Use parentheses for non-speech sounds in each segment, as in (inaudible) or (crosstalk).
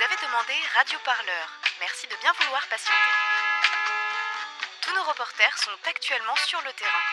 Vous avez demandé Radio Parleur. Merci de bien vouloir patienter. Tous nos reporters sont actuellement sur le terrain.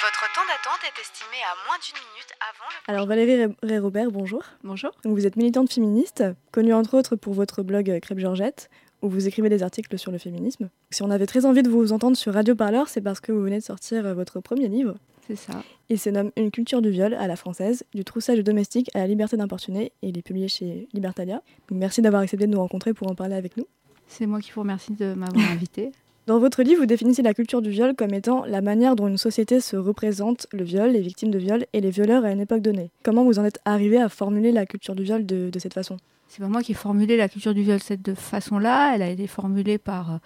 Votre temps d'attente est estimé à moins d'une minute avant le... Alors Valérie Ré-Robert, bonjour. Bonjour. Donc, vous êtes militante féministe, connue entre autres pour votre blog Crêpe Georgette, où vous écrivez des articles sur le féminisme. Si on avait très envie de vous entendre sur Radio Parleur, c'est parce que vous venez de sortir euh, votre premier livre. C'est ça. Il se nomme Une culture du viol à la française, du troussage domestique à la liberté d'importuner, et il est publié chez Libertalia. Merci d'avoir accepté de nous rencontrer pour en parler avec nous. C'est moi qui vous remercie de m'avoir (laughs) invité. Dans votre livre, vous définissez la culture du viol comme étant la manière dont une société se représente le viol, les victimes de viol et les violeurs à une époque donnée. Comment vous en êtes arrivé à formuler la culture du viol de, de cette façon? C'est pas moi qui ai formulé la culture du viol de cette façon-là. Elle a été formulée par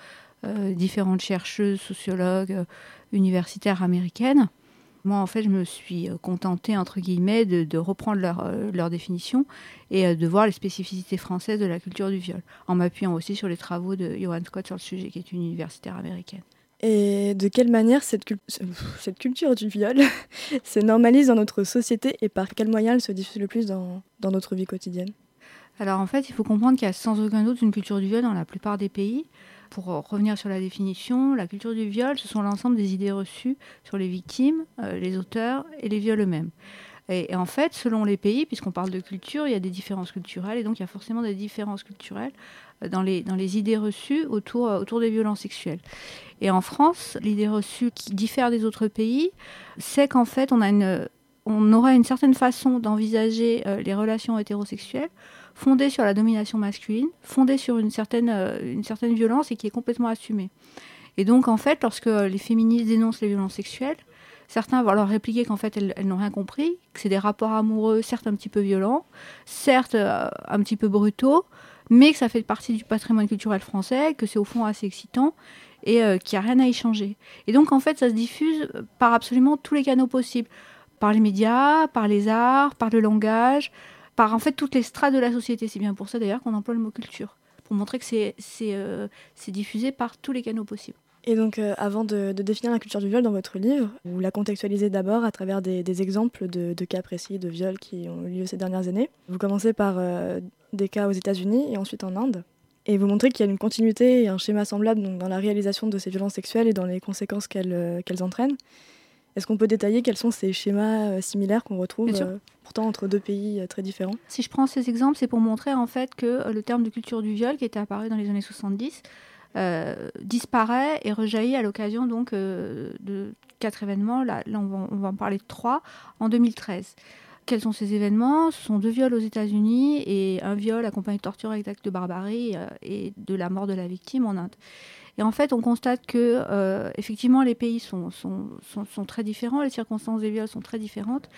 euh, différentes chercheuses, sociologues, euh, universitaires américaines. Moi, en fait, je me suis euh, contentée, entre guillemets, de, de reprendre leur, euh, leur, définition et euh, de voir les spécificités françaises de la culture du viol, en m'appuyant aussi sur les travaux de Johan Scott sur le sujet, qui est une universitaire américaine. Et de quelle manière cette, cul cette culture du viol (laughs) se normalise dans notre société et par quels moyens elle se diffuse le plus dans, dans notre vie quotidienne? Alors en fait, il faut comprendre qu'il y a sans aucun doute une culture du viol dans la plupart des pays pour revenir sur la définition, la culture du viol, ce sont l'ensemble des idées reçues sur les victimes, euh, les auteurs et les viols eux-mêmes. Et, en fait, selon les pays, puisqu'on parle de culture, il y a des différences culturelles, et donc il y a forcément des différences culturelles dans les, dans les idées reçues autour, autour des violences sexuelles. Et en France, l'idée reçue qui diffère des autres pays, c'est qu'en fait, on, a une, on aura une certaine façon d'envisager euh, les relations hétérosexuelles fondée sur la domination masculine, fondée sur une certaine, euh, une certaine violence et qui est complètement assumée. Et donc, en fait, lorsque les féministes dénoncent les violences sexuelles, certains vont leur répliquer qu'en fait, elles, n'ont rien compris, que c'est des rapports amoureux, certes un petit peu violents, certes euh, un petit peu brutaux, mais que ça fait partie du patrimoine culturel français, que c'est au fond assez excitant et euh, qu'il n'y a rien à y changer. Et donc, en fait, ça se diffuse par absolument tous les canaux possibles, par les médias, par les arts, par le langage, par en fait toutes les strates de la société. C'est bien pour ça d'ailleurs qu'on emploie le mot culture, pour montrer que c'est euh, diffusé par tous les canaux possibles. Et donc, euh, avant de, définir la culture du viol dans votre livre, vous la contextualisez d'abord à travers des, exemples de, cas précis de viols qui ont eu lieu ces dernières années. Vous commencez par euh, des cas aux États-Unis et ensuite en Inde. Et vous montrez qu'il y a une continuité et un schéma semblable dans la réalisation de ces violences sexuelles et dans les conséquences qu'elles qu entraînent. Est-ce qu'on peut détailler quels sont ces schémas euh, similaires qu'on retrouve euh, pourtant entre deux pays euh, très différents? Si je prends ces exemples, c'est pour montrer en fait que le terme de culture du viol qui était apparu dans les années 70 euh, disparaît et rejaillit à l'occasion donc euh, de quatre événements. Là, là on, va, on, va, en parler de trois en 2013. Quels sont ces événements? Ce sont deux viols aux États-Unis et un viol accompagné de torture avec d'actes de barbarie euh, et de la mort de la victime en Inde. Et en fait, on constate que euh, effectivement les pays sont, très différents, les circonstances des viols sont très différentes,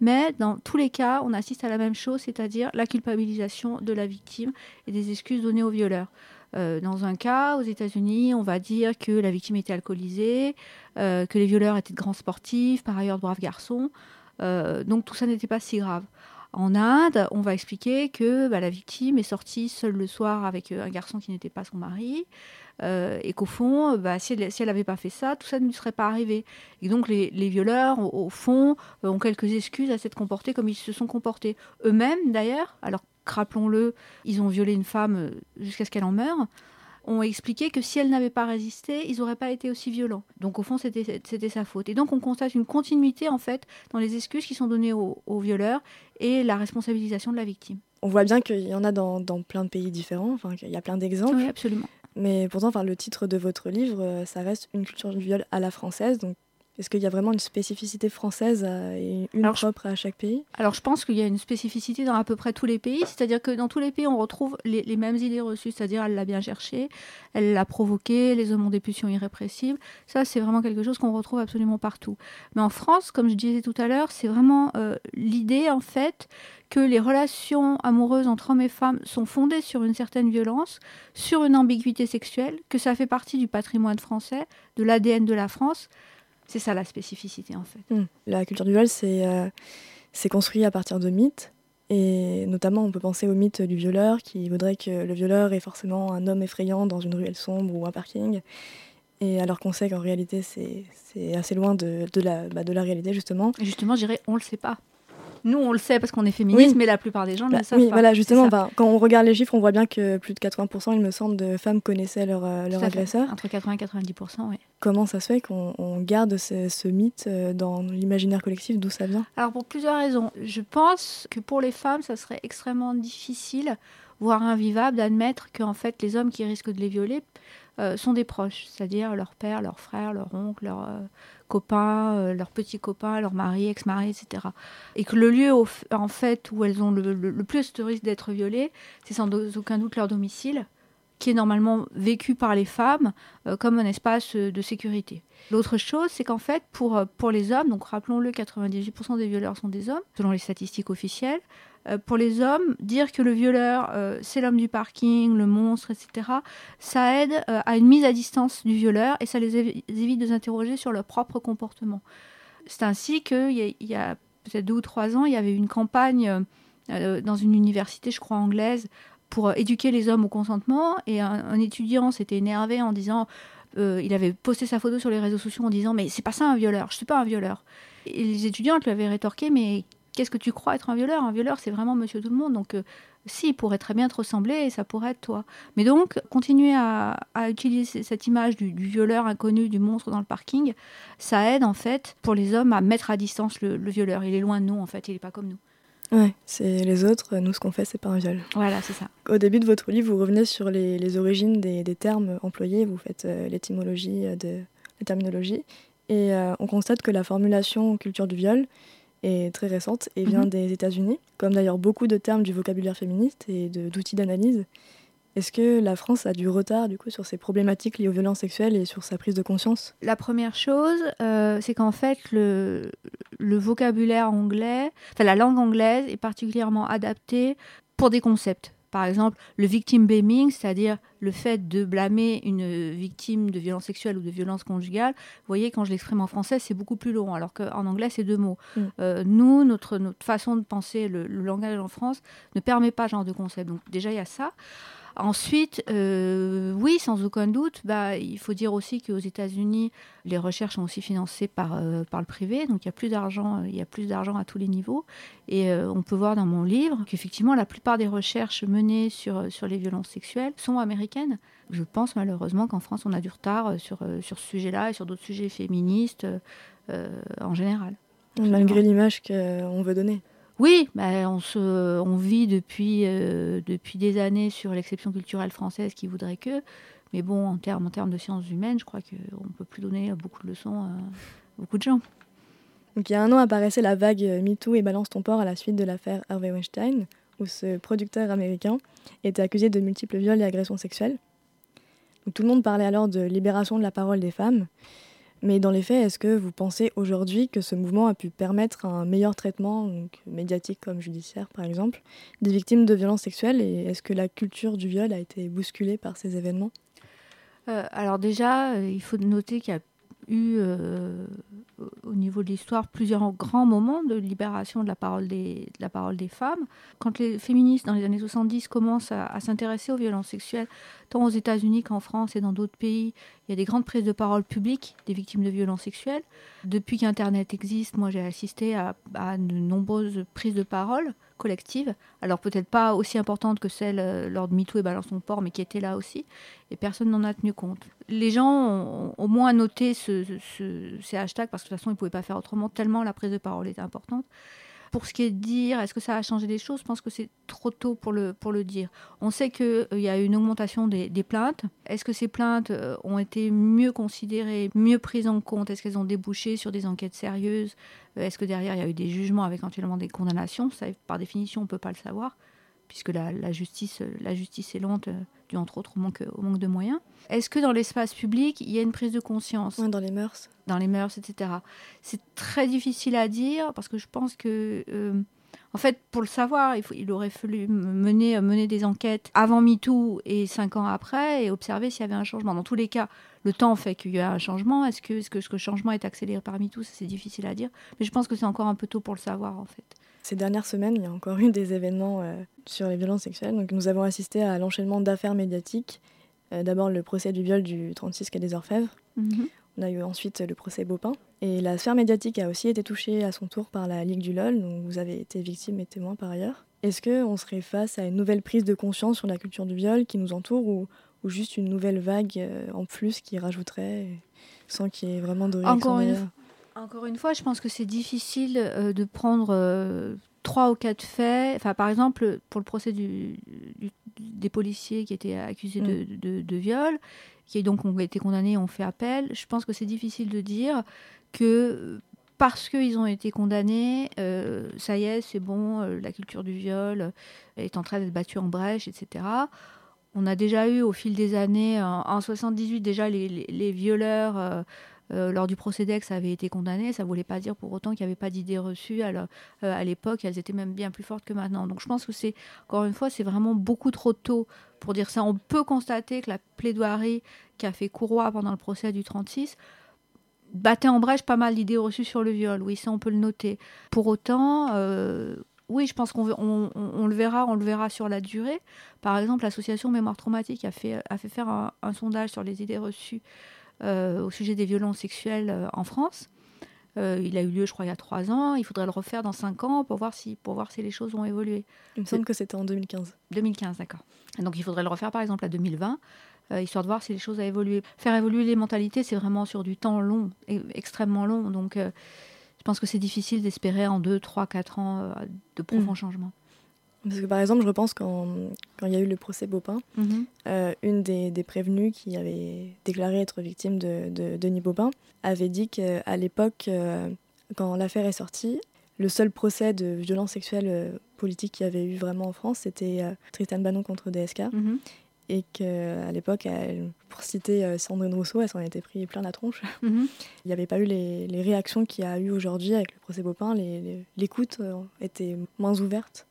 mais dans tous les cas, on assiste à la même chose, c'est-à-dire la culpabilisation de la victime et des excuses données aux violeurs. Euh, dans un cas, aux États-Unis, on va dire que la victime était alcoolisée, euh, que les violeurs étaient de grands sportifs, par ailleurs de braves garçons. Donc tout ça n'était pas si grave. En Inde, on va expliquer que bah, la victime est sortie seule le soir avec un garçon qui n'était pas son mari. Euh, et qu'au fond, bah, si elle n'avait pas fait ça, tout ça ne lui serait pas arrivé. Et donc les, les violeurs, au, au fond, euh, ont quelques excuses à s'être comportés comme ils se sont comportés. Eux-mêmes, d'ailleurs, alors rappelons-le, ils ont violé une femme jusqu'à ce qu'elle en meure, ont expliqué que si elle n'avait pas résisté, ils n'auraient pas été aussi violents. Donc au fond, c'était sa faute. Et donc on constate une continuité, en fait, dans les excuses qui sont données aux, aux violeurs et la responsabilisation de la victime. On voit bien qu'il y en a dans, dans, plein de pays différents, enfin, il y a plein d'exemples. Oui, absolument. Mais pourtant, enfin, le titre de votre livre, ça reste une culture du viol à la française. Donc, est-ce qu'il y a vraiment une spécificité française et une alors, propre à chaque pays? Alors, je pense qu'il y a une spécificité dans à peu près tous les pays. C'est-à-dire que dans tous les pays, on retrouve les, les mêmes idées reçues. C'est-à-dire, elle l'a bien cherché, elle l'a provoqué, les hommes ont des pulsions irrépressibles. Ça, c'est vraiment quelque chose qu'on retrouve absolument partout. Mais en France, comme je disais tout à l'heure, c'est vraiment euh, l'idée, en fait, que les relations amoureuses entre hommes et femmes sont fondées sur une certaine violence, sur une ambiguïté sexuelle, que ça fait partie du patrimoine français, de l'ADN de la France. C'est ça la spécificité en fait. Mmh. La culture du viol, c'est euh, construit à partir de mythes. Et notamment, on peut penser au mythe du violeur qui voudrait que le violeur est forcément un homme effrayant dans une ruelle sombre ou un parking. Et alors qu'on sait qu'en réalité, c'est assez loin de, de, la, bah, de la réalité, justement. Et justement, je dirais, on le sait pas. Nous, on le sait parce qu'on est féministe, mais la plupart des gens ne le bah, savent oui, Voilà, justement, quand on regarde les chiffres, on voit bien que plus de 80%, il me semble, de femmes connaissaient leur, euh, leur agresseur. Entre 80 et 90%, oui. Comment ça se fait qu'on garde ce, mythe euh, dans l'imaginaire collectif D'où ça vient? Alors, pour plusieurs raisons. Je pense que pour les femmes, ça serait extrêmement difficile, voire invivable, d'admettre qu'en fait, les hommes qui risquent de les violer euh, sont des proches, c'est-à-dire leur père, leur frère, leur oncle, leur euh, copain, euh, leur petit copain, leur mari, ex-mari, etc. Et que le lieu en fait où elles ont le, plus de risque d'être violées, c'est sans aucun doute leur domicile, qui est normalement vécu par les femmes comme un espace de sécurité. L'autre chose, c'est qu'en fait, pour, pour les hommes, donc rappelons-le, 98% des violeurs sont des hommes, selon les statistiques officielles, euh, pour les hommes, dire que le violeur, euh, c'est l'homme du parking, le monstre, etc., ça aide euh, à une mise à distance du violeur et ça les évite de s'interroger sur leur propre comportement. C'est ainsi qu'il y y a peut-être deux ou trois ans, il y avait une campagne dans une université, je crois, anglaise, pour éduquer les hommes au consentement. Et un, étudiant s'était énervé en disant, il avait posté sa photo sur les réseaux sociaux en disant, mais c'est pas ça un violeur, je suis pas un violeur. Et les étudiants lui avaient rétorqué, mais qu'est-ce que tu crois être un violeur? Un violeur, c'est vraiment monsieur tout le monde. Donc, euh, si, il pourrait très bien te ressembler et ça pourrait être toi. Mais donc, continuer à, utiliser cette image du, violeur inconnu, du monstre dans le parking, ça aide en fait pour les hommes à mettre à distance le, violeur. Il est loin de nous en fait, il n'est pas comme nous. Ouais, c'est les autres, nous ce qu'on fait, c'est pas un viol. Voilà, c'est ça. Au début de votre livre, vous revenez sur les, origines des, termes employés, vous faites euh, l'étymologie de la terminologie, et euh, on constate que la formulation culture du viol est très récente et vient mhm. des États-Unis, comme d'ailleurs beaucoup de termes du vocabulaire féministe et d'outils d'analyse. Est-ce que la France a du retard du coup sur ces problématiques liées aux violences sexuelles et sur sa prise de conscience? La première chose, euh, c'est qu'en fait le, le, vocabulaire anglais, enfin la langue anglaise est particulièrement adaptée pour des concepts. Par exemple, le victim blaming, c'est-à-dire le fait de blâmer une victime de violence sexuelle ou de violence conjugale, vous voyez, quand je l'exprime en français, c'est beaucoup plus long, alors qu'en anglais, c'est deux mots. Mm. Euh, nous, notre, notre façon de penser le, le, langage en France ne permet pas ce genre de concept. Donc déjà, il y a ça. Ensuite, euh, oui, sans aucun doute, bah, il faut dire aussi qu'aux États-Unis, les recherches sont aussi financées par, euh, par le privé, donc il y a plus d'argent, il y a plus d'argent à tous les niveaux. Et euh, on peut voir dans mon livre qu'effectivement, la plupart des recherches menées sur, sur les violences sexuelles sont américaines. Je pense malheureusement qu'en France, on a du retard sur, sur ce sujet-là et sur d'autres sujets féministes en général. Malgré l'image qu'on veut donner. Oui, bah, on, vit depuis, euh, depuis des années sur l'exception culturelle française qui voudrait que. Mais bon, en termes, en termes de sciences humaines, je crois qu'on ne peut plus donner beaucoup de leçons à beaucoup de gens. Donc, il y a un an apparaissait la vague MeToo et Balance ton port à la suite de l'affaire Harvey Weinstein, où ce producteur américain était accusé de multiples viols et agressions sexuelles. Tout le monde parlait alors de libération de la parole des femmes. Mais dans les faits, est-ce que vous pensez aujourd'hui que ce mouvement a pu permettre un meilleur traitement, médiatique comme judiciaire par exemple, des victimes de violences sexuelles Et est-ce que la culture du viol a été bousculée par ces événements? Euh, Alors déjà, euh, il faut noter qu'il y a eu euh, au niveau de l'histoire plusieurs grands moments de libération de la parole des, de la parole des femmes. Quand les féministes dans les années 70 commencent à, s'intéresser aux violences sexuelles, tant aux États-Unis qu'en France et dans d'autres pays, il y a des grandes prises de parole publiques des victimes de violences sexuelles. Depuis qu'Internet existe, moi j'ai assisté à, de nombreuses prises de parole collectives, alors peut-être pas aussi importantes que celles euh, lors de MeToo et Balance ton port, mais qui étaient là aussi, et personne n'en a tenu compte. Les gens ont au moins noté ce, ces hashtags parce que de toute façon ils ne pouvaient pas faire autrement, tellement la prise de parole était importante. Pour ce qui est de dire, est-ce que ça a changé les choses? Je pense que c'est trop tôt pour le, pour le dire. On sait qu'il euh, y a une augmentation des, plaintes. Est-ce que ces plaintes euh, ont été mieux considérées, mieux prises en compte? Est-ce qu'elles ont débouché sur des enquêtes sérieuses? Euh, Est-ce que derrière, il y a eu des jugements avec éventuellement des condamnations? Ça, par définition, on ne peut pas le savoir puisque la, justice, la justice est lente, dû entre autres au manque, au manque de moyens. Est-ce que dans l'espace public, il y a une prise de conscience Dans les mœurs Dans les mœurs, etc. C'est très difficile à dire parce que je pense que, euh, en fait, pour le savoir, il, faut, il aurait fallu mener, mener des enquêtes avant MeToo et cinq ans après et observer s'il y avait un changement. Dans tous les cas, le temps fait qu'il y a un changement. Est-ce que, est -ce que ce changement est accéléré par MeToo? C'est difficile à dire. Mais je pense que c'est encore un peu tôt pour le savoir, en fait. Ces dernières semaines, il y a encore eu des événements euh, sur les violences sexuelles. Donc, nous avons assisté à l'enchaînement d'affaires médiatiques. Euh, d'abord, le procès du viol du 36 quai des Orfèvres. Mhm. On a eu ensuite le procès Bopin. Et la sphère médiatique a aussi été touchée à son tour par la Ligue du LOL, dont vous avez été victime et témoin par ailleurs. Est-ce qu'on serait face à une nouvelle prise de conscience sur la culture du viol qui nous entoure ou, ou juste une nouvelle vague euh, en plus qui rajouterait sans qu'il y ait vraiment de Encore une, encore une fois, je pense que c'est difficile euh, de prendre euh, trois ou quatre faits. Enfin, par exemple, pour le procès du, du- des policiers qui étaient accusés de, de- de viol, qui donc ont été condamnés, ont fait appel, je pense que c'est difficile de dire que parce qu'ils ont été condamnés, euh, ça y est, c'est bon, la culture du viol est en train d'être battue en brèche, etc. On a déjà eu au fil des années, en, en 78 déjà, les, les- les violeurs euh, lors du procès d'Aix avaient été condamnés. Ça ne voulait pas dire pour autant qu'il n'y avait pas d'idées reçues euh, à l'époque. Elles étaient même bien plus fortes que maintenant. Donc je pense que c'est, encore une fois, c'est vraiment beaucoup trop tôt pour dire ça. On peut constater que la plaidoirie qu'a fait Courroy pendant le procès du 36 battait en brèche pas mal d'idées reçues sur le viol. Oui, ça on peut le noter. Pour autant, euh, oui, je pense qu'on le verra, on le verra sur la durée. Par exemple, l'association Mémoire Traumatique a fait, faire un, sondage sur les idées reçues au sujet des violences sexuelles euh, en France. Euh, il a eu lieu, je crois, il y a trois ans. Il faudrait le refaire dans cinq ans pour voir si, pour voir si les choses ont évolué. Il me semble que c'était en 2015. 2015, d'accord. Donc il faudrait le refaire par exemple à 2020, euh, histoire de voir si les choses ont évolué. Faire évoluer les mentalités, c'est vraiment sur du temps long, et extrêmement long. Donc euh, je pense que c'est difficile d'espérer en 2, 3, 4 ans euh, de profonds Mm. changements. Parce que par exemple, je repense quand, quand il y a eu le procès Bopin, euh, une des, des prévenues qui avait déclaré être victime de, de Denis Bopin avait dit qu'à l'époque, euh, quand l'affaire est sortie, le seul procès de violence sexuelle euh, politique qu'il y avait eu vraiment en France, c'était Tristan Bannon contre DSK. Mhm. Et qu'à l'époque, pour citer Sandrine Rousseau, elle s'en était pris plein la tronche. Mhm. (laughs) Il n'y avait pas eu les, les réactions qu'il y a eu aujourd'hui avec le procès Bopin. Les- les- L'écoute était moins ouverte.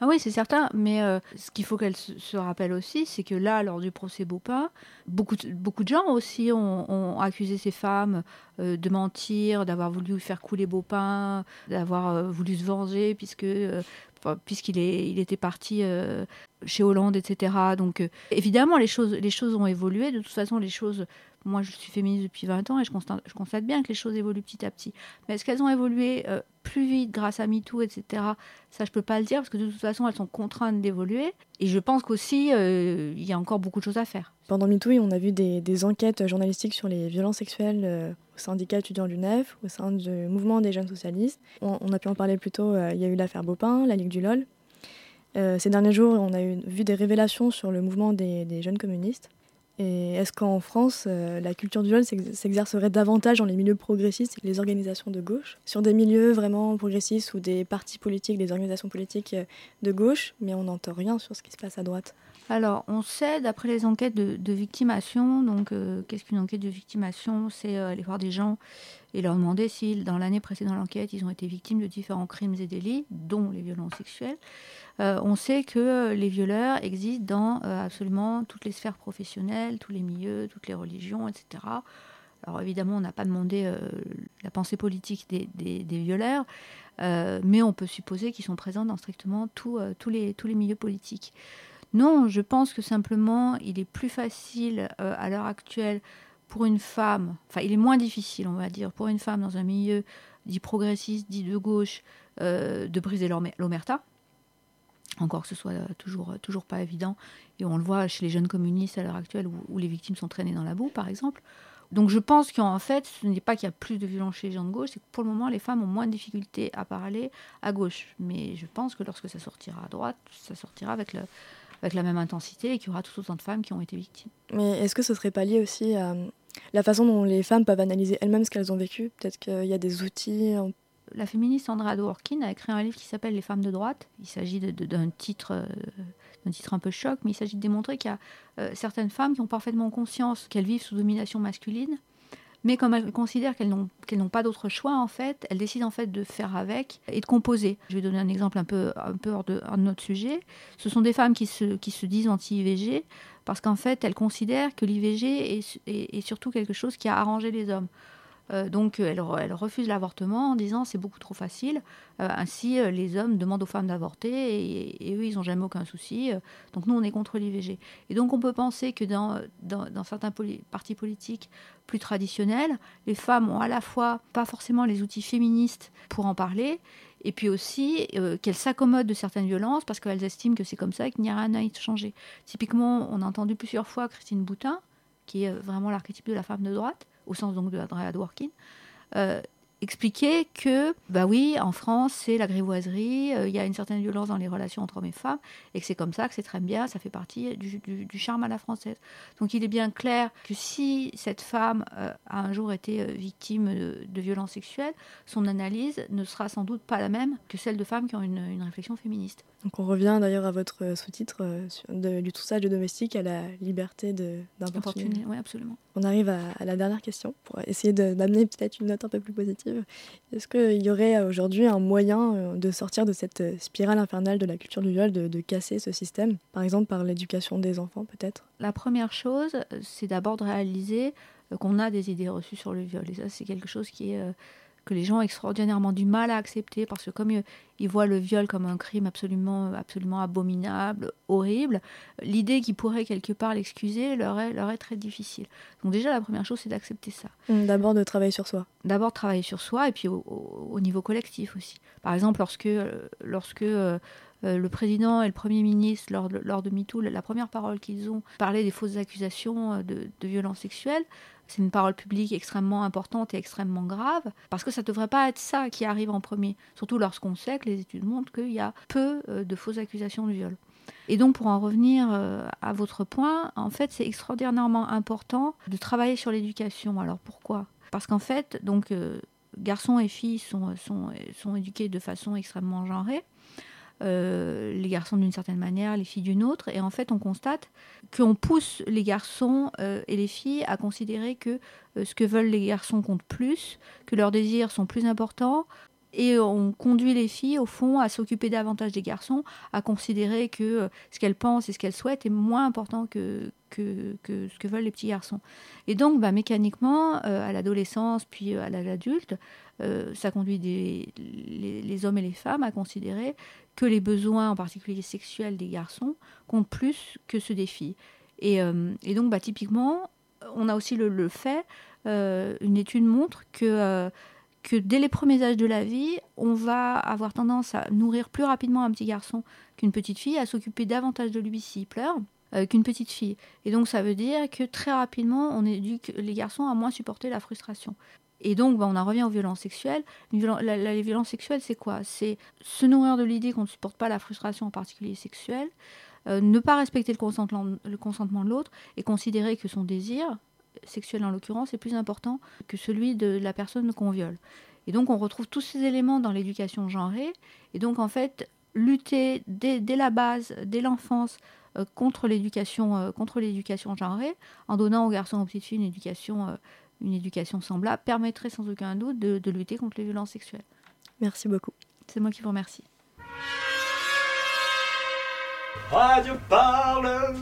Ah oui, c'est certain, mais euh, ce qu'il faut qu'elle se, rappelle aussi, c'est que là, lors du procès Baupin, beaucoup beaucoup de gens aussi ont, accusé ces femmes euh, de mentir, d'avoir voulu faire couler Baupin, d'avoir euh, voulu se venger puisque puisqu'il il était parti euh, chez Hollande, etc. Donc euh, évidemment, les choses, les choses ont évolué. De toute façon, les choses. Moi, je suis féministe depuis 20 ans et je constate, bien que les choses évoluent petit à petit. Mais est-ce qu'elles ont évolué euh, plus vite grâce à MeToo, etc. Ça, je peux pas le dire parce que de toute façon, elles sont contraintes d'évoluer. Et je pense qu'aussi, il y a encore beaucoup de choses à faire. Pendant MeToo, on a vu des, enquêtes journalistiques sur les violences sexuelles euh, au syndicat étudiant du NEF, au sein du mouvement des jeunes socialistes. On, a pu en parler plus tôt, euh, il y a eu l'affaire Bopin, la Ligue du LOL. Euh, ces derniers jours, on a vu des révélations sur le mouvement des jeunes communistes. Et est-ce qu'en France, euh, la culture du viol s'ex- s'exercerait davantage dans les milieux progressistes et les organisations de gauche? Sur des milieux vraiment progressistes ou des partis politiques, des organisations politiques euh, de gauche, mais on n'entend rien sur ce qui se passe à droite. Alors, on sait, d'après les enquêtes de, de victimation, donc euh, qu'est-ce qu'une enquête de victimation? C'est aller voir des gens et leur demander si, dans l'année précédant l'enquête, ils ont été victimes de différents crimes et délits, dont les violences sexuelles. Euh, on sait que euh, les violeurs existent dans euh, absolument toutes les sphères professionnelles, tous les milieux, toutes les religions, etc. Alors évidemment, on n'a pas demandé la pensée politique des, des- violeurs, mais on peut supposer qu'ils sont présents dans strictement tous, les, tous les milieux politiques. Non, je pense que simplement, il est plus facile à l'heure actuelle pour une femme, enfin il est moins difficile, on va dire, pour une femme dans un milieu dit progressiste, dit de gauche, euh, de briser l'omer- l'omerta. Encore que ce soit euh, toujours, euh, toujours pas évident. Et on le voit chez les jeunes communistes à l'heure actuelle où, les victimes sont traînées dans la boue, par exemple. Donc je pense qu'en fait, ce n'est pas qu'il y a plus de violence chez les gens de gauche, c'est que pour le moment, les femmes ont moins de difficultés à parler à gauche. Mais je pense que lorsque ça sortira à droite, ça sortira avec, avec la même intensité et qu'il y aura tout autant de femmes qui ont été victimes. Mais est-ce que ce serait pas lié aussi à la façon dont les femmes peuvent analyser elles-mêmes ce qu'elles ont vécu Peut-être qu'il y a des outils. La féministe Sandra Dworkin a écrit un livre qui s'appelle Les femmes de droite. Il s'agit d'un titre, euh, titre un peu choc, mais il s'agit de démontrer qu'il y a euh, certaines femmes qui ont parfaitement conscience qu'elles vivent sous domination masculine, mais comme elles considèrent qu'elles n'ont pas d'autre choix, en fait, elles décident en fait de faire avec et de composer. Je vais donner un exemple un peu, hors, de, notre sujet. Ce sont des femmes qui se, disent anti-IVG parce qu'en fait, elles considèrent que l'IVG est surtout quelque chose qui a arrangé les hommes. Euh, donc elle, refuse l'avortement en disant c'est beaucoup trop facile. Euh, ainsi, euh, les hommes demandent aux femmes d'avorter et, eux, ils n'ont jamais aucun souci. donc nous, on est contre l'IVG. Et donc on peut penser que dans, dans, certains partis politiques plus traditionnels, les femmes ont à la fois pas forcément les outils féministes pour en parler, et puis aussi qu'elles s'accommodent de certaines violences parce qu'elles estiment que c'est comme ça et qu'il n'y a rien à y changer. Typiquement, on a entendu plusieurs fois Christine Boutin, qui est vraiment l'archétype de la femme de droite, au sens donc de Andrea Dworkin, euh, expliquer que, bah oui, en France, c'est la grivoiserie, euh, il y a une certaine violence dans les relations entre hommes et femmes, et que c'est comme ça, que c'est très bien, ça fait partie du, charme à la française. Donc il est bien clair que si cette femme euh, a un jour été victime de, violences sexuelles, son analyse ne sera sans doute pas la même que celle de femmes qui ont une, réflexion féministe. Donc on revient d'ailleurs à votre sous-titre du troussage de domestique à la liberté d'importuner. Oui, absolument. On arrive à, à, la dernière question pour essayer d'amener peut-être une note un peu plus positive. Est-ce qu'il y aurait euh, aujourd'hui un moyen euh, de sortir de cette euh, spirale infernale de la culture du viol, de, casser ce système Par exemple par l'éducation des enfants peut-être? La première chose, c'est d'abord de réaliser qu'on a des idées reçues sur le viol. Et ça, c'est quelque chose qui est que les gens ont extraordinairement du mal à accepter parce que comme ils voient le viol comme un crime absolument, absolument abominable, horrible, l'idée qu'ils pourraient quelque part l'excuser leur est, leur est très difficile. Donc déjà, la première chose, c'est d'accepter ça. Mmh, d'abord de travailler sur soi. D'abord travailler sur soi et puis au, niveau collectif aussi. Par exemple, lorsque, lorsque euh, euh, le président et le Premier ministre, lors de, MeToo, la première parole qu'ils ont parlait des fausses accusations euh, de, de violences sexuelles. C'est une parole publique extrêmement importante et extrêmement grave, parce que ça ne devrait pas être ça qui arrive en premier, surtout lorsqu'on sait que les études montrent qu'il y a peu euh, de fausses accusations de viol. Et donc, pour en revenir à votre point, en fait, c'est extraordinairement important de travailler sur l'éducation. Alors pourquoi? Parce qu'en fait, donc, garçons et filles sont, sont, sont éduqués de façon extrêmement genrée. Euh, les garçons d'une certaine manière, les filles d'une autre. Et en fait, on constate qu'on pousse les garçons euh, et les filles à considérer que euh, ce que veulent les garçons compte plus, que leurs désirs sont plus importants. Et on conduit les filles, au fond, à s'occuper davantage des garçons, à considérer que ce qu'elles pensent et ce qu'elles souhaitent est moins important que, que, ce que veulent les petits garçons. Et donc, bah, mécaniquement, à l'adolescence, puis à l'âge adulte, ça conduit les, hommes et les femmes à considérer que les besoins, en particulier sexuels des garçons, comptent plus que ceux des filles. Et, euh, donc, bah, typiquement, on a aussi le, fait, euh, une étude montre que, euh, que dès les premiers âges de la vie, on va avoir tendance à nourrir plus rapidement un petit garçon qu'une petite fille, à s'occuper davantage de lui s'il pleure qu'une petite fille. Et donc ça veut dire que très rapidement, on éduque les garçons à moins supporter la frustration. Et donc, bah, on en revient aux violences sexuelles. les violences sexuelles, c'est quoi? C'est se nourrir de l'idée qu'on ne supporte pas la frustration, en particulier sexuelle, euh, ne pas respecter le consentement, de l'autre et considérer que son désir, sexuel en l'occurrence, est plus important que celui de la personne qu'on viole. Et donc, on retrouve tous ces éléments dans l'éducation genrée. Et donc, en fait, lutter dès, la base, dès l'enfance, euh, contre l'éducation euh, contre l'éducation genrée, en donnant aux garçons et aux petites filles une éducation une éducation semblable permettrait sans aucun doute de, lutter contre les violences sexuelles. Merci beaucoup. C'est moi qui vous remercie. Radio parle